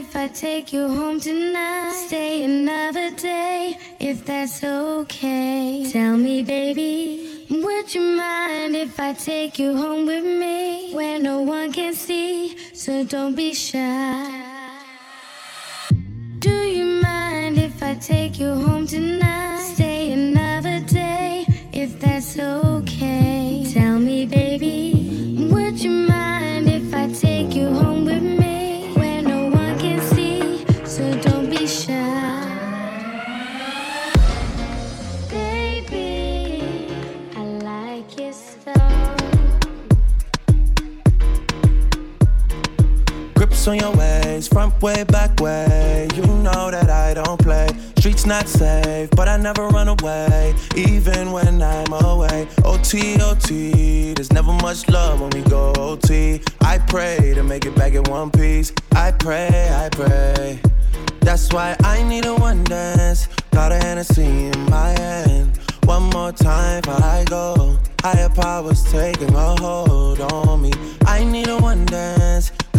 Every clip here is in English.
if I take you home tonight? Stay another day, if that's okay. Tell me, baby, would you mind if I take you home with me? Where no one can see, so don't be shy. Do you mind if I take you home tonight? Stay another day, if that's okay. Way, back way. You know that I don't play. Streets not safe, but I never run away, even when I'm away. OT, OT, there's never much love when we go OT. I pray to make it back in one piece. I pray, I pray. That's why I need a one dance. Got a Hennessy in my hand. One more time before I go. Higher powers taking a hold on me. I need a one dance.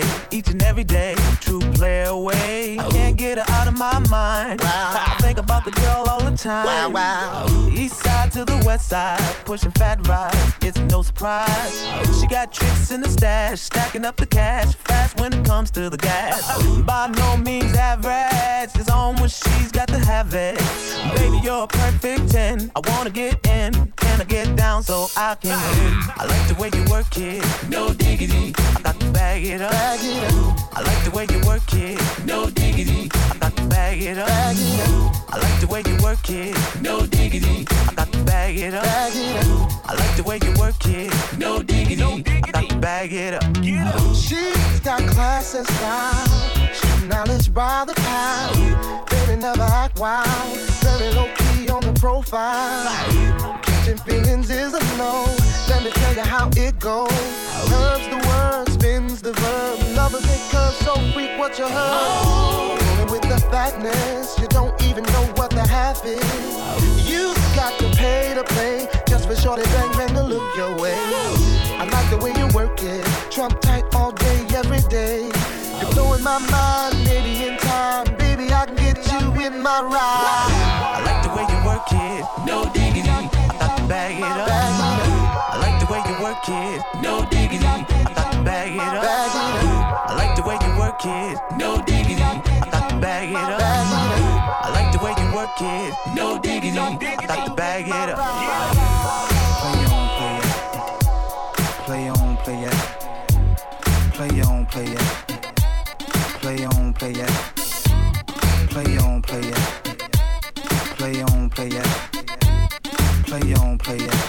Forte, each and every day. True player away. Can't get her out of my mind. I think about the girl all the time. East side to the west side, pushing fat rides. It's no surprise. She got tricks in the stash, stacking up the cash fast when it comes to the gas. By no means average, it's on when she's got to have it. Baby, you're a perfect 10. I wanna get in, can I get down so I can win? I like the way you work it, no diggity. I got to bag it up. I like the way you work it, no diggity. I got to bag it up. I like the way you work it, no diggity. I got to bag it up. I like the way you work it, no diggity. I got to bag it up. She's got class and style. She's knowledge by the pound. Baby, never act wild. Very low key on the profile. Catching feelings is a no. Let me tell you how it goes. Curves the word, spins the verb. Lovers ain't curves, so freak what you heard. Oh. Rolling with the fatness, you don't even know what the half is. You pay to play just for shorty bang bang to look your way. I like the way you work it, trump tight all day, every day. You're blowing my mind, maybe in time, baby I can get you in my ride. I like the way you work it, no diggity. I thought to bag it up. I like the way you work it, no diggity. I thought to bag it up. I like the way you work it, no diggity. I thought to bag it up. I like the way you work it, no diggity. Yeah.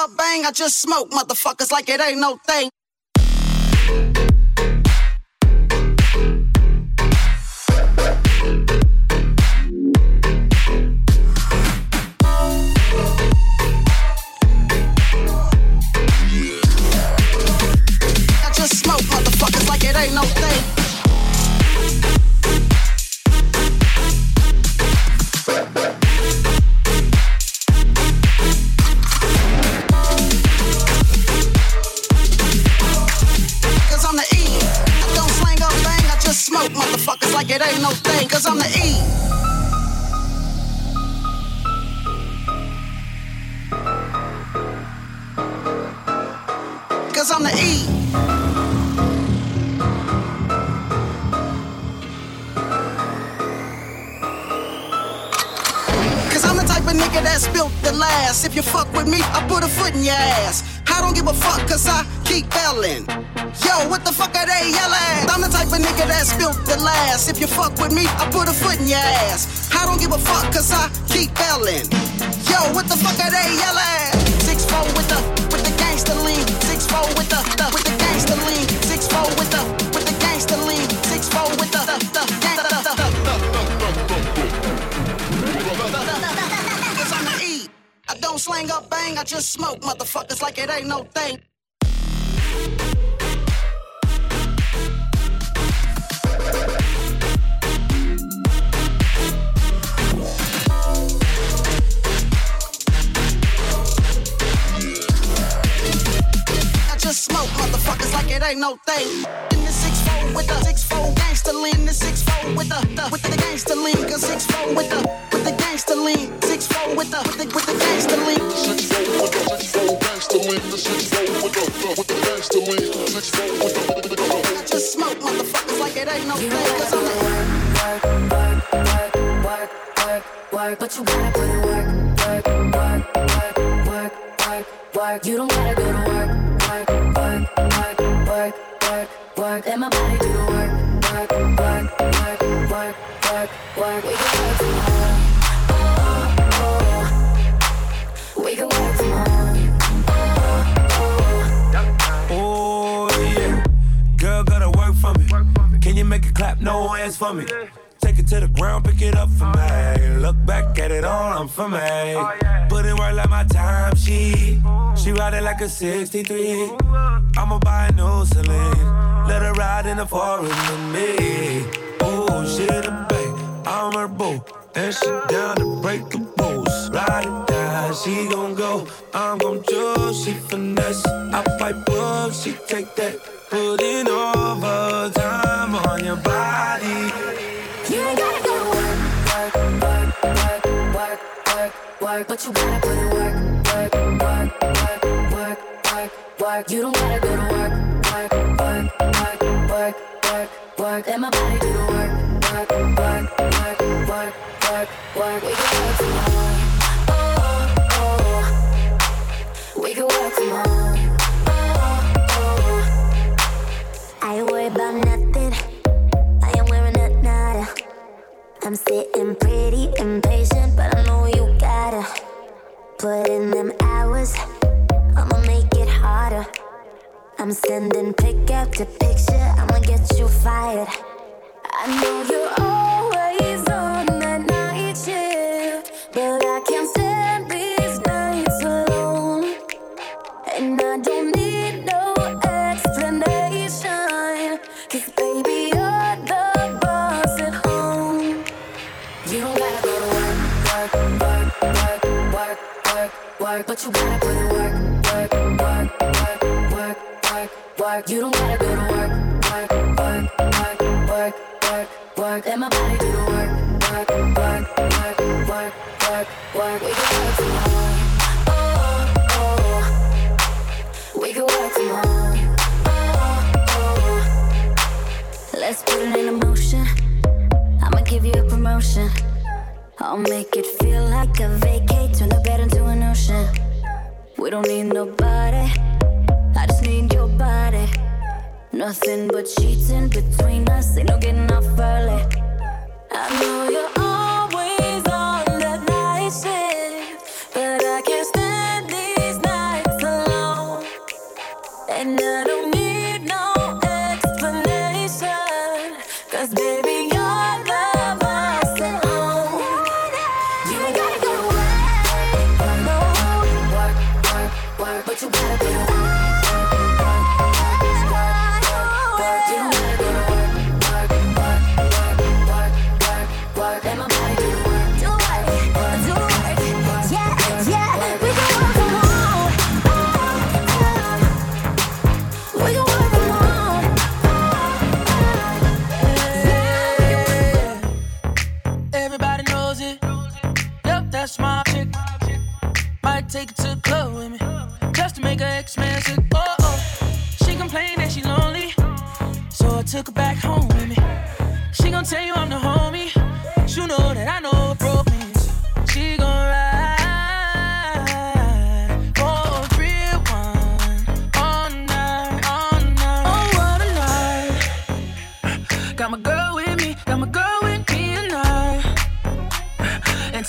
up bang. I just smoke motherfuckers like it ain't no thing. If you fuck with me, I put a foot in your ass. I don't give a fuck, cause I keep yelling. Yo, what the fuck are they yelling? I'm the type of nigga that's built to last. If you fuck with me, I put a foot in your ass. I don't give a fuck, cause I keep yelling. Yo, what the fuck are they yelling? 6-4 with the, with the gangster lean. 6-4 with the, the don't slang up bang, I just smoke motherfuckers like it ain't no thing. smoke motherfuckers like it ain't no thing. In the six fold with the six fold gangster lean, the six fold with the, the with the gangster lean, cause six fold with the 63. I'ma buy a new Celine. Let her ride in the forest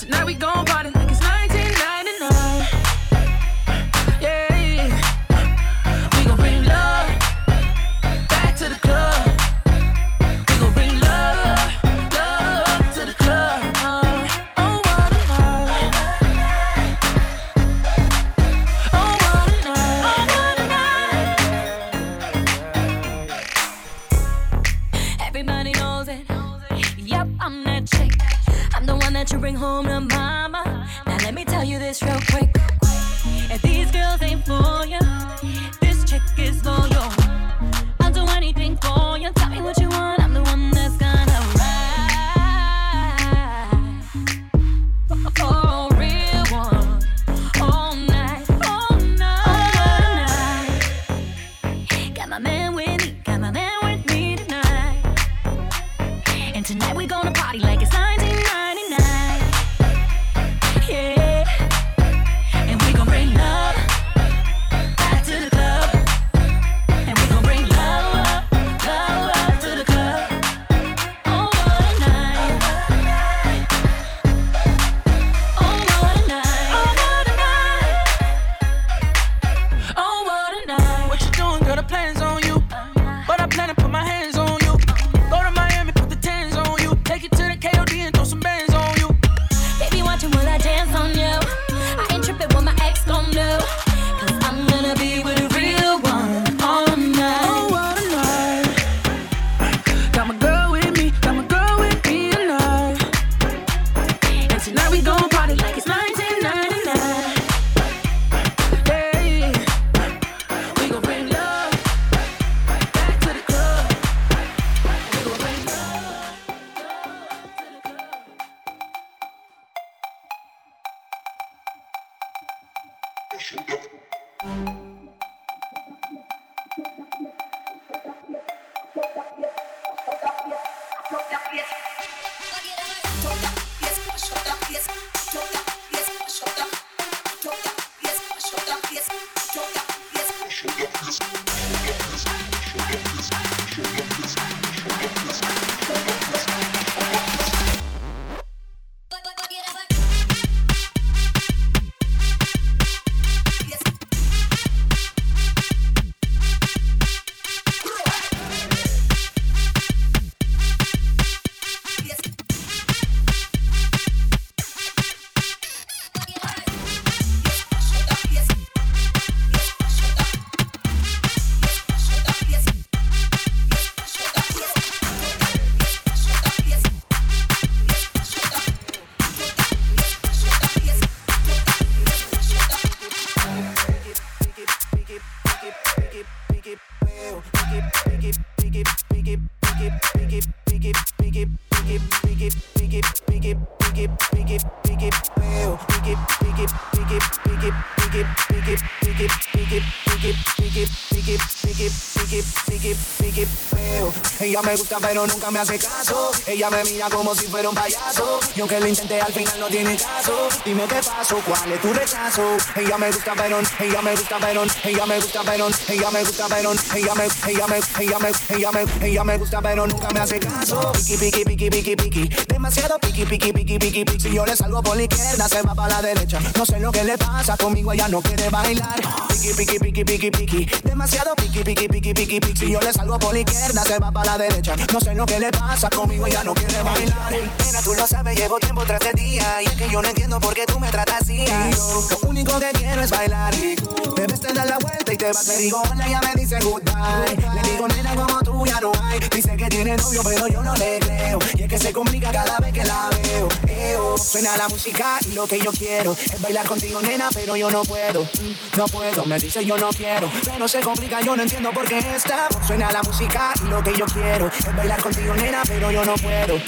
Tonight we gon' Shoot. Pero nunca me hace caso. Ella me mira como si fuera un payaso. Y aunque lo intenté al final no tiene caso. Dime qué pasó, cuál es tu rechazo. Ella me gusta pero, ella me gusta pero, ella me gusta pero, ella me gusta pero, ella me, ella me, ella me, ella me, ella me gusta pero nunca me hace caso. Piki, piki, piki, piki, piki. Demasiado piki, piki, piki, piki, piki. Si yo le salgo por la izquierda, se va para la derecha. No sé lo que le pasa conmigo, ella no quiere bailar. Piki, piki, piki, piki, piki. Demasiado piki, piki, piki, piki, piki. Si yo le salgo por la izquierda, se va para la derecha. No sé lo que le pasa conmigo, ella no quiere bailar. Nena, tú lo sabes, llevo tiempo tras de día. Y es que yo no entiendo por qué tú me tratas así. Lo único que quiero es bailar. Debes te dar la vuelta te vas. Le digo hola, ella me dice goodbye. Le digo, nena, como tú ya no hay. Dice que tiene novio, pero yo no le creo. Y es que se complica cada vez que la veo. Eo, suena la música y lo que yo quiero es bailar contigo, nena, pero yo no puedo. No puedo, me dice yo no quiero. Pero se complica, yo no entiendo por qué está. Suena la música y lo que yo quiero es bailar contigo, nena, pero yo no puedo.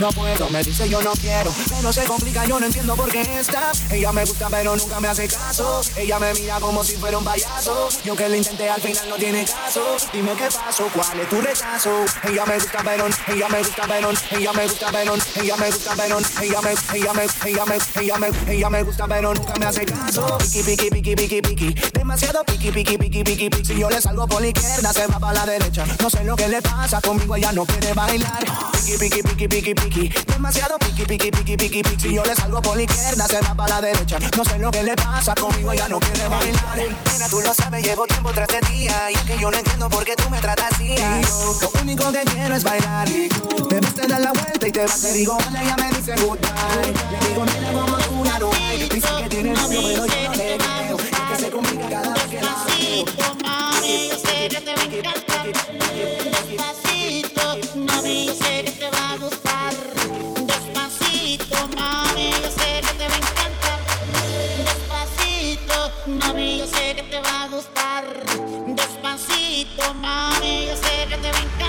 No puedo, me dice yo no quiero. Pero se complica, yo no entiendo por qué está. Ella me gusta, pero nunca me hace caso. Ella me mira como si fuera un payaso. Y aunque lo intenté, al final no tiene caso. Dime qué pasó, cuál es tu rechazo. Ella me gusta, pero, ella me gusta Venom, ella me gusta Venom, ella me gusta Venom, ella me, ella me, ella me, ella me, ella me gusta Venom, nunca me hace caso. Piki, piki, piki, piki, piki, demasiado piki, piki, piki, piki, piki. Si yo le salgo por la izquierda, se va para la derecha. No sé lo que le pasa conmigo, ella no quiere bailar. Piki, piki, piki, piki, piki, demasiado piki, piki, piki, piki, piki. Si yo le salgo por izquierda, se va para la derecha. No sé lo que le pasa conmigo, ella no quiere bailar. Mira, tú lo sabes, llevo tiempo tras de día y es que yo no entiendo por qué tú me tratas así. Lo único que quiero es bailar. Debes te dar la vuelta y te vas. Te digo, hola, ella me dice goodbye. Le digo, mira como tú ya no hay. Que tiene novio, pero yo no le creo. Es que se complica cada vez que la veo. Mami, yo sé que te a Despacito, mami, yo sé que te va a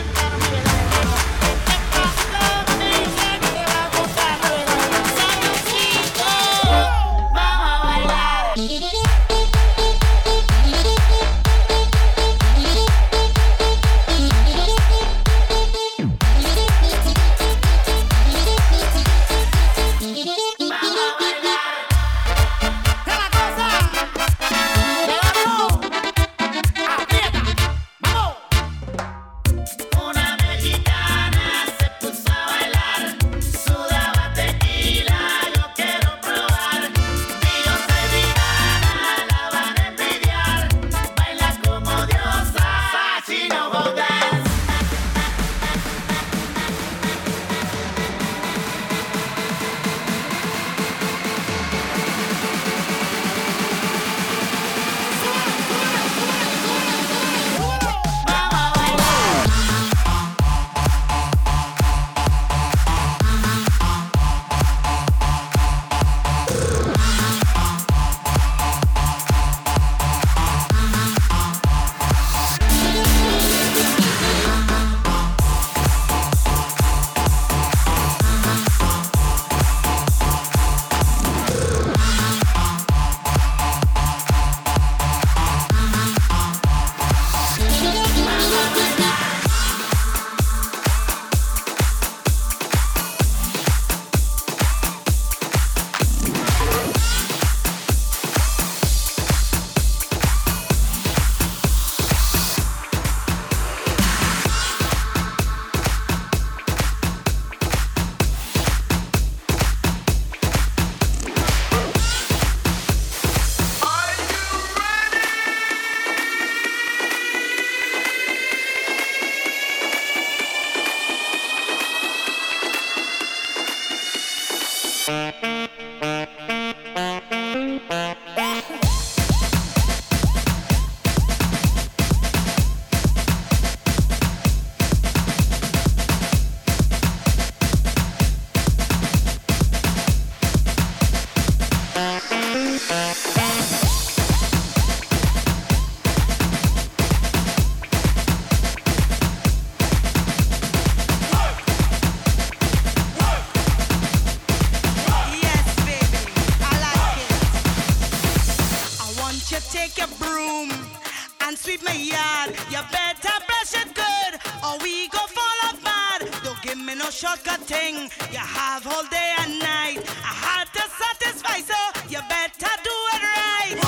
you take your broom and sweep my yard. You better brush it good, or we go fall apart. Don't give me no shortcut thing. You have all day and night. I had to satisfy, so you better do it right.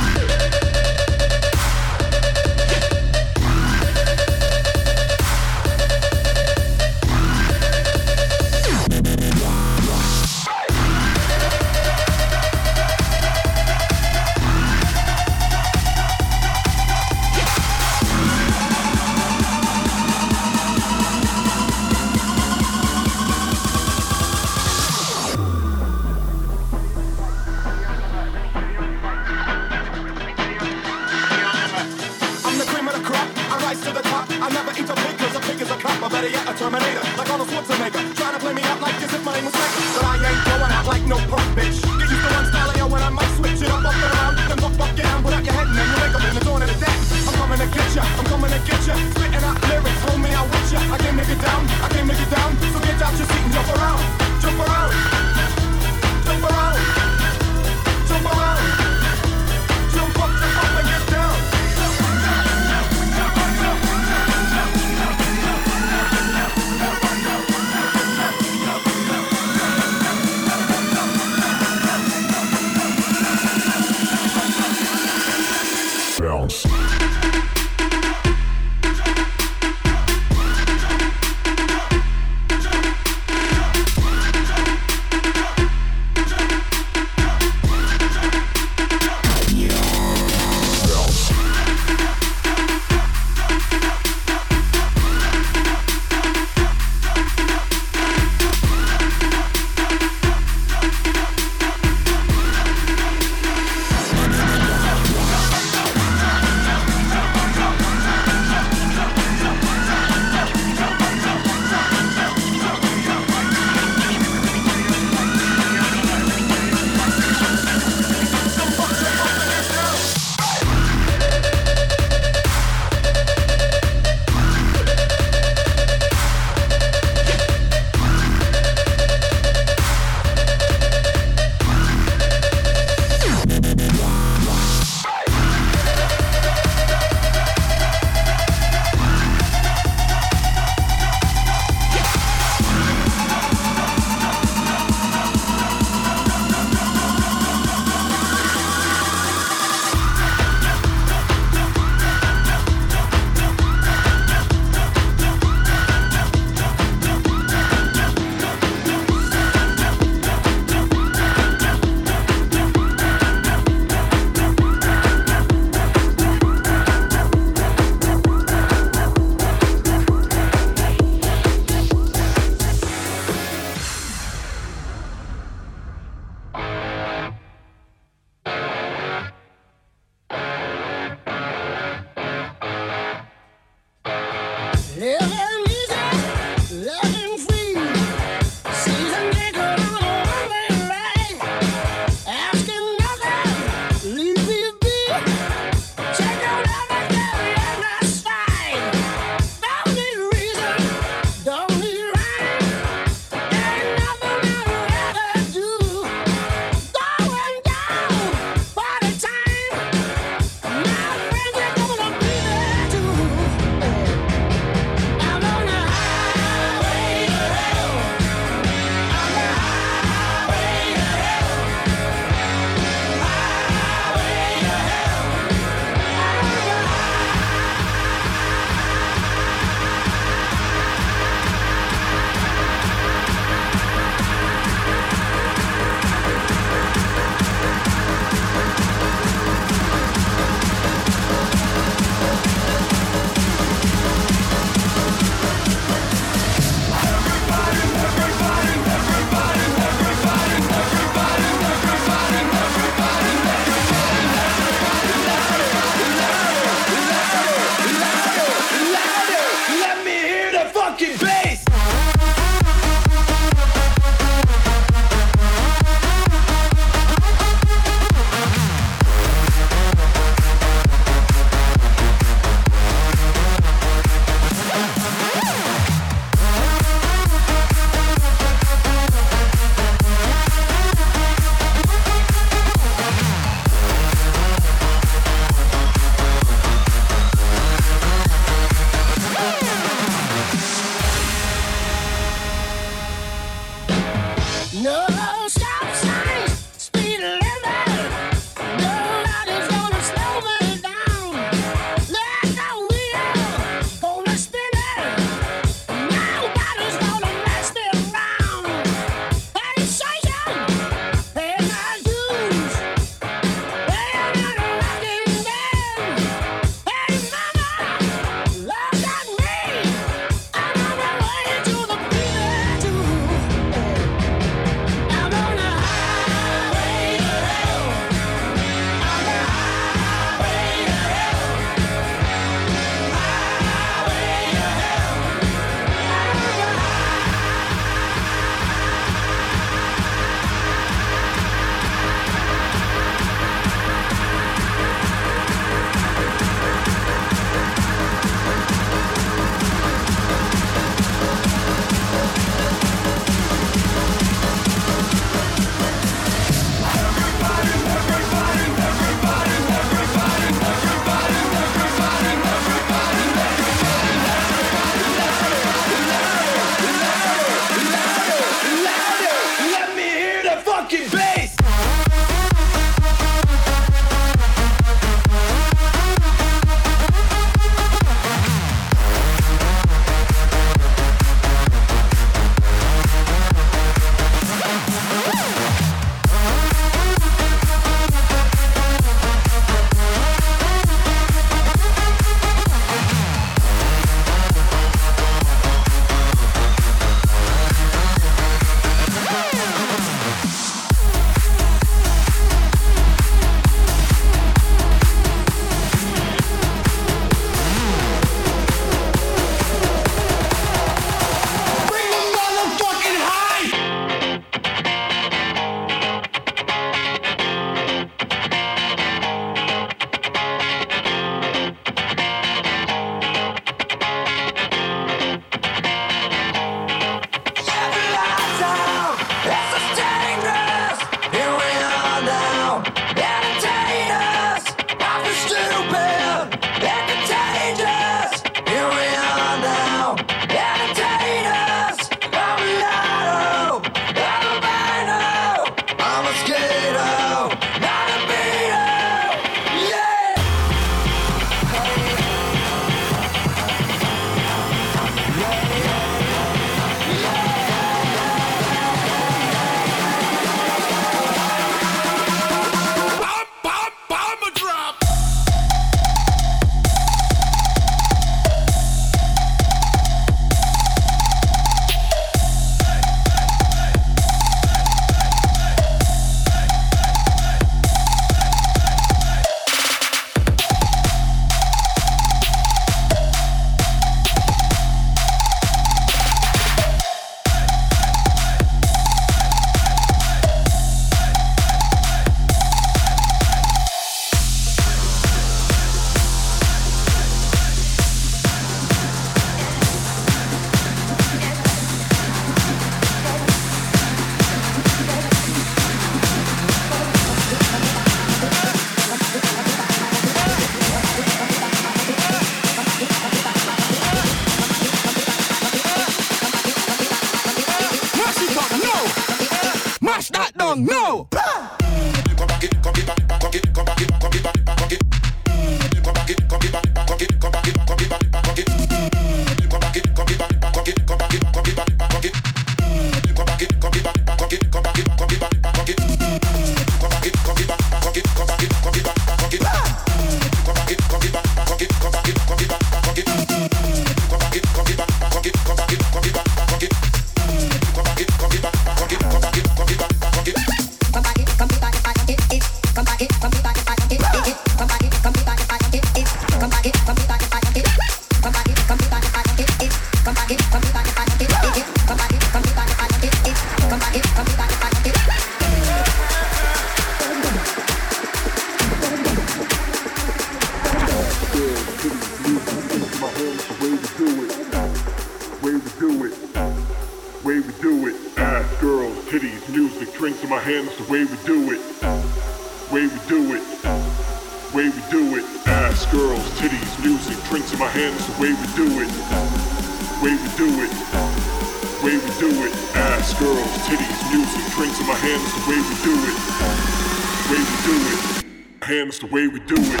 way we do it. Hands the way we do it.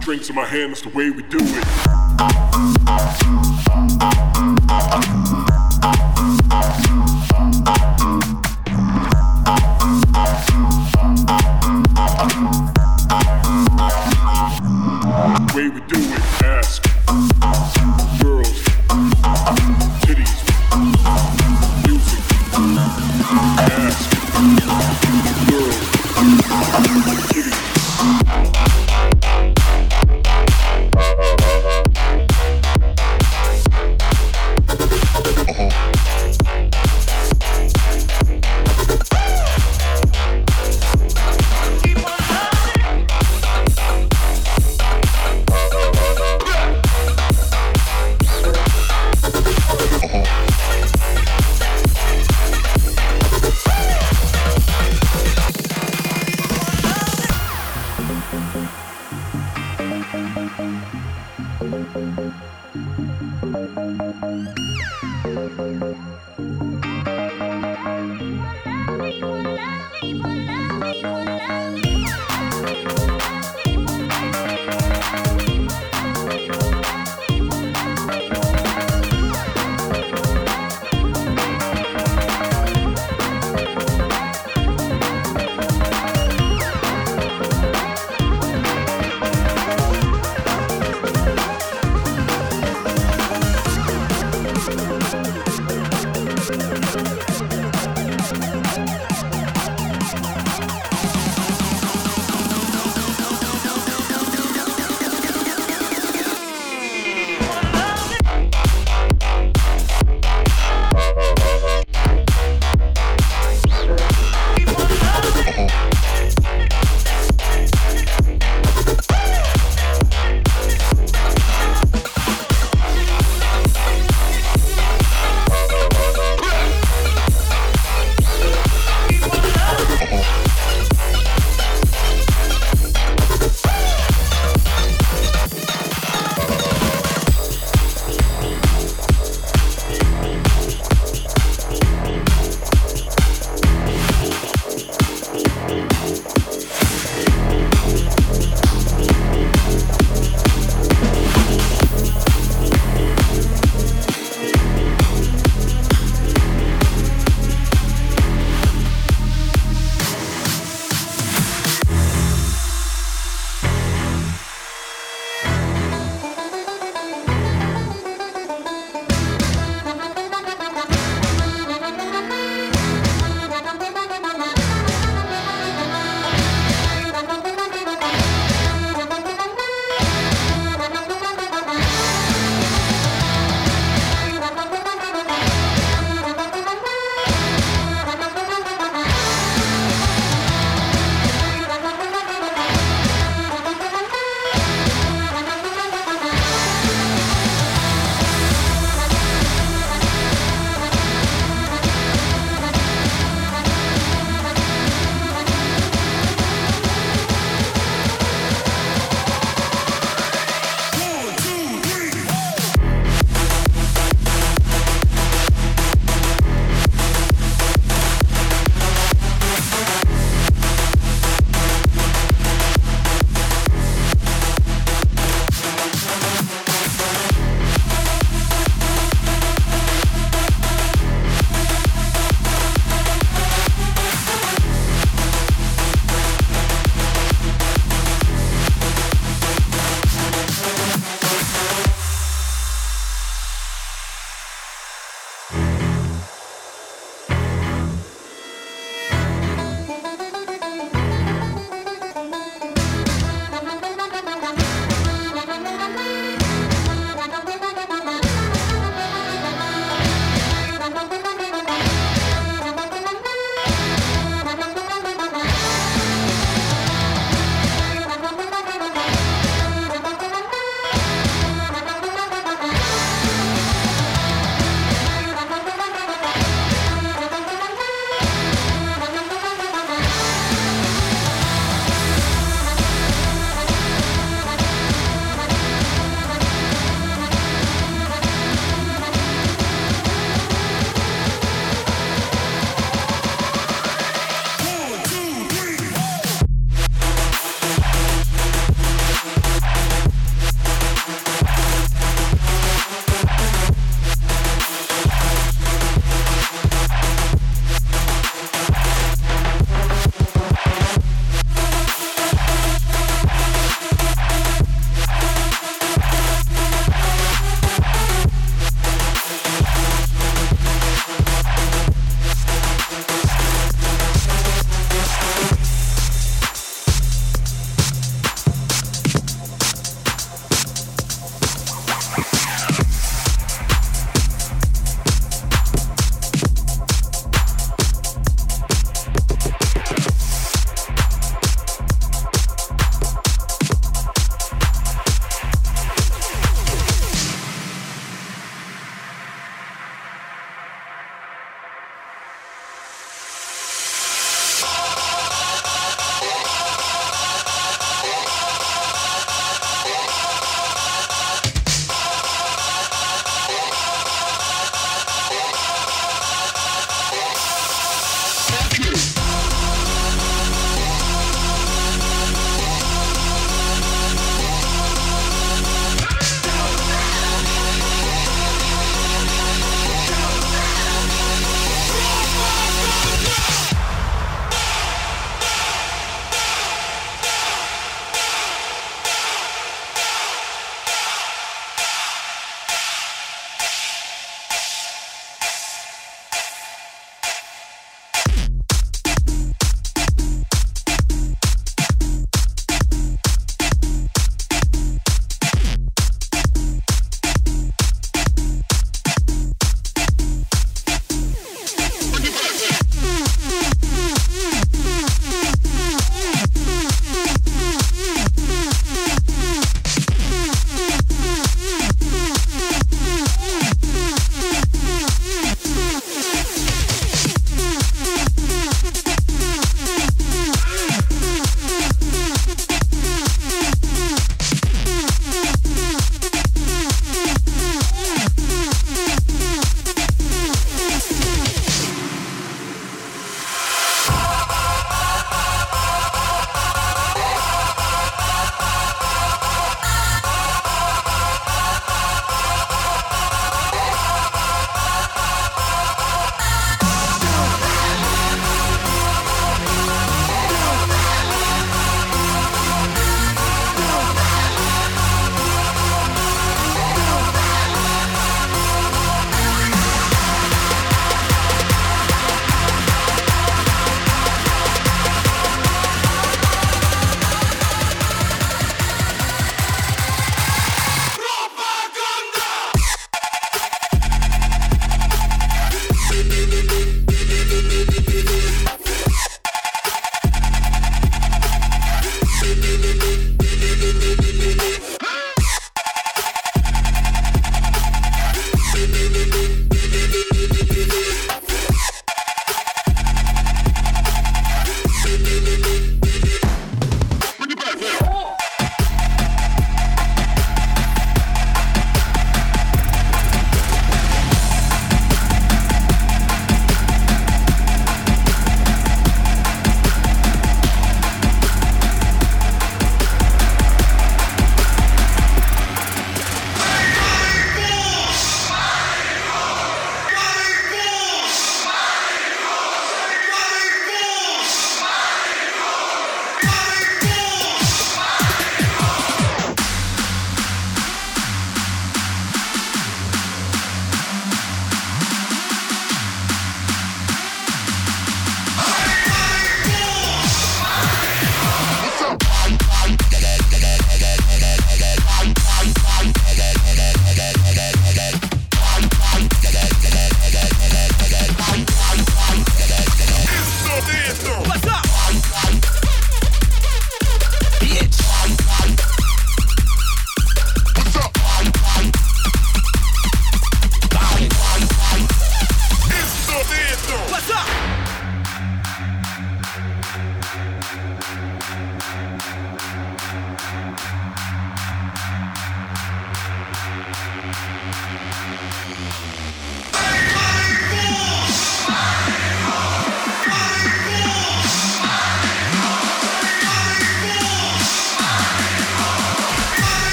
Drinks in my hands the way we do it.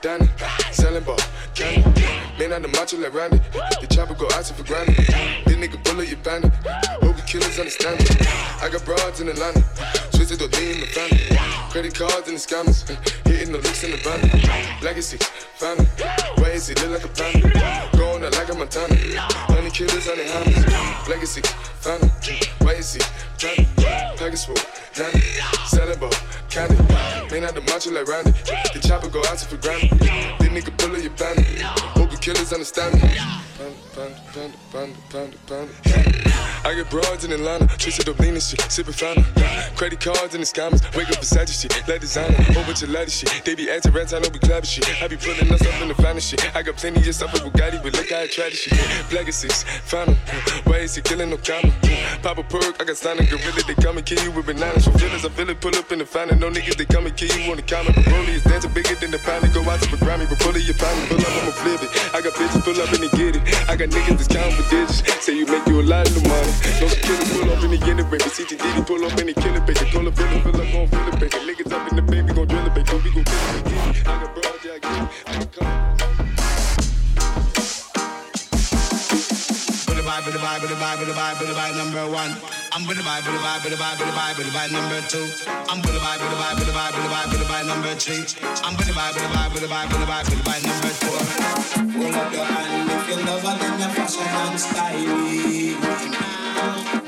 Danny, selling ball, candy. Man out the macho like Randy, the chopper go out for granted. This nigga bullet your bandit, hope killers understand it. I got broads in Atlanta, twisted the lean in the family. Credit cards and the scammers, hitting the licks in the van. Legacy, family, is look like a panda? Going out like a Montana, honey killers on the hammers. Legacy, is it family? Package full, Danny, selling ball, candy. Man out the macho like Randy, the chopper go out for granted. This nigga pull up your bandit, killers understand me. Panda, panda, panda, panda, panda. I get broads in Atlanta, twisted up lean and shit, sipping fountain. Credit cards and the scammers, wake up beside your shit, like designer, bunch of lattice shit. They be acting rats, I know we clapping shit. I be pulling us up in the finest shit. I got plenty of stuff with Bugatti, but look how I try this shit. Legacies, found 'em. Why is he killing no comma? Pop a perk, I got signed a gorilla, they come and kill you with bananas. For feelings, I feel it, pull up in the fountain. No niggas, they come and kill you on the comment. The rollie is dancing bigger than the pound. Go out to the Grammy, but pull it, you pound Pull up, I'ma flip it. I got bitches, pull up and they get it. I got niggas that's counting for digits. Say you make you a lot of money. No killers, pull up and they get it, baby. CTD, pull up and they kill it, baby. Call a villain, fill up, gon' feel it, baby. Niggas up in the baby, gon' drill it, baby. We gon' kill it, baby. I got broad, yeah, I get it. I got vibe, put the vibe, put the vibe, put the vibe, put the vibe number one. I'm with the vibe, with the vibe, with the vibe, with the vibe, with the vibe number two. I'm with the vibe, with the vibe, with the vibe, with the vibe, with the vibe number three. I'm with the vibe, with the vibe, with the vibe, with the vibe, with the vibe number four. Hold up your hand if you love her, then your fashion and style.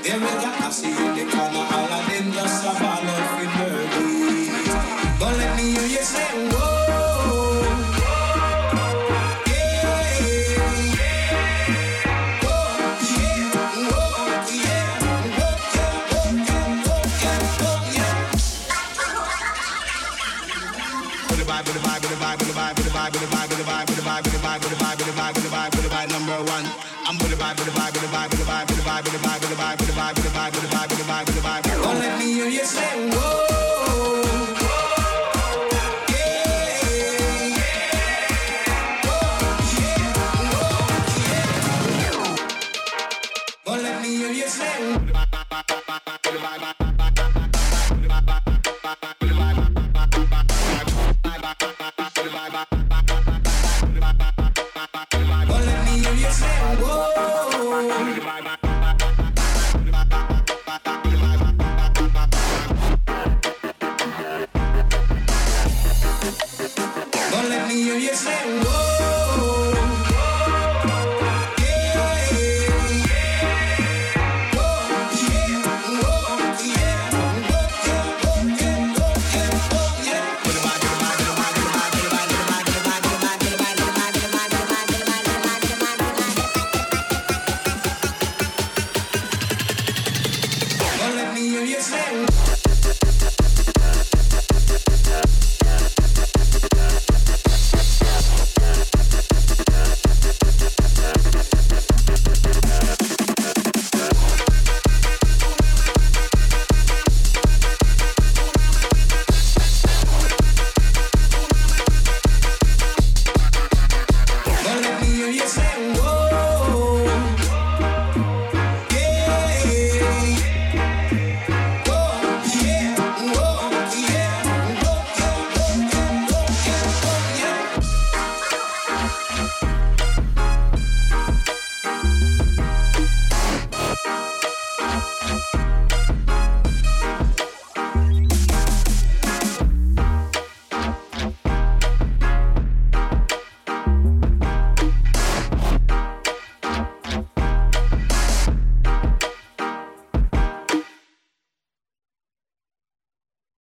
There we go, I see you in the corner, all of them just a ball out with birdie. Don't let me hear you say one. I'm with the vibe, with the vibe, with the vibe, with the vibe, with the vibe, with the vibe, with the vibe, with the vibe, with the vibe, with the vibe, with the vibe, with the vibe. Don't let me hear you say whoa.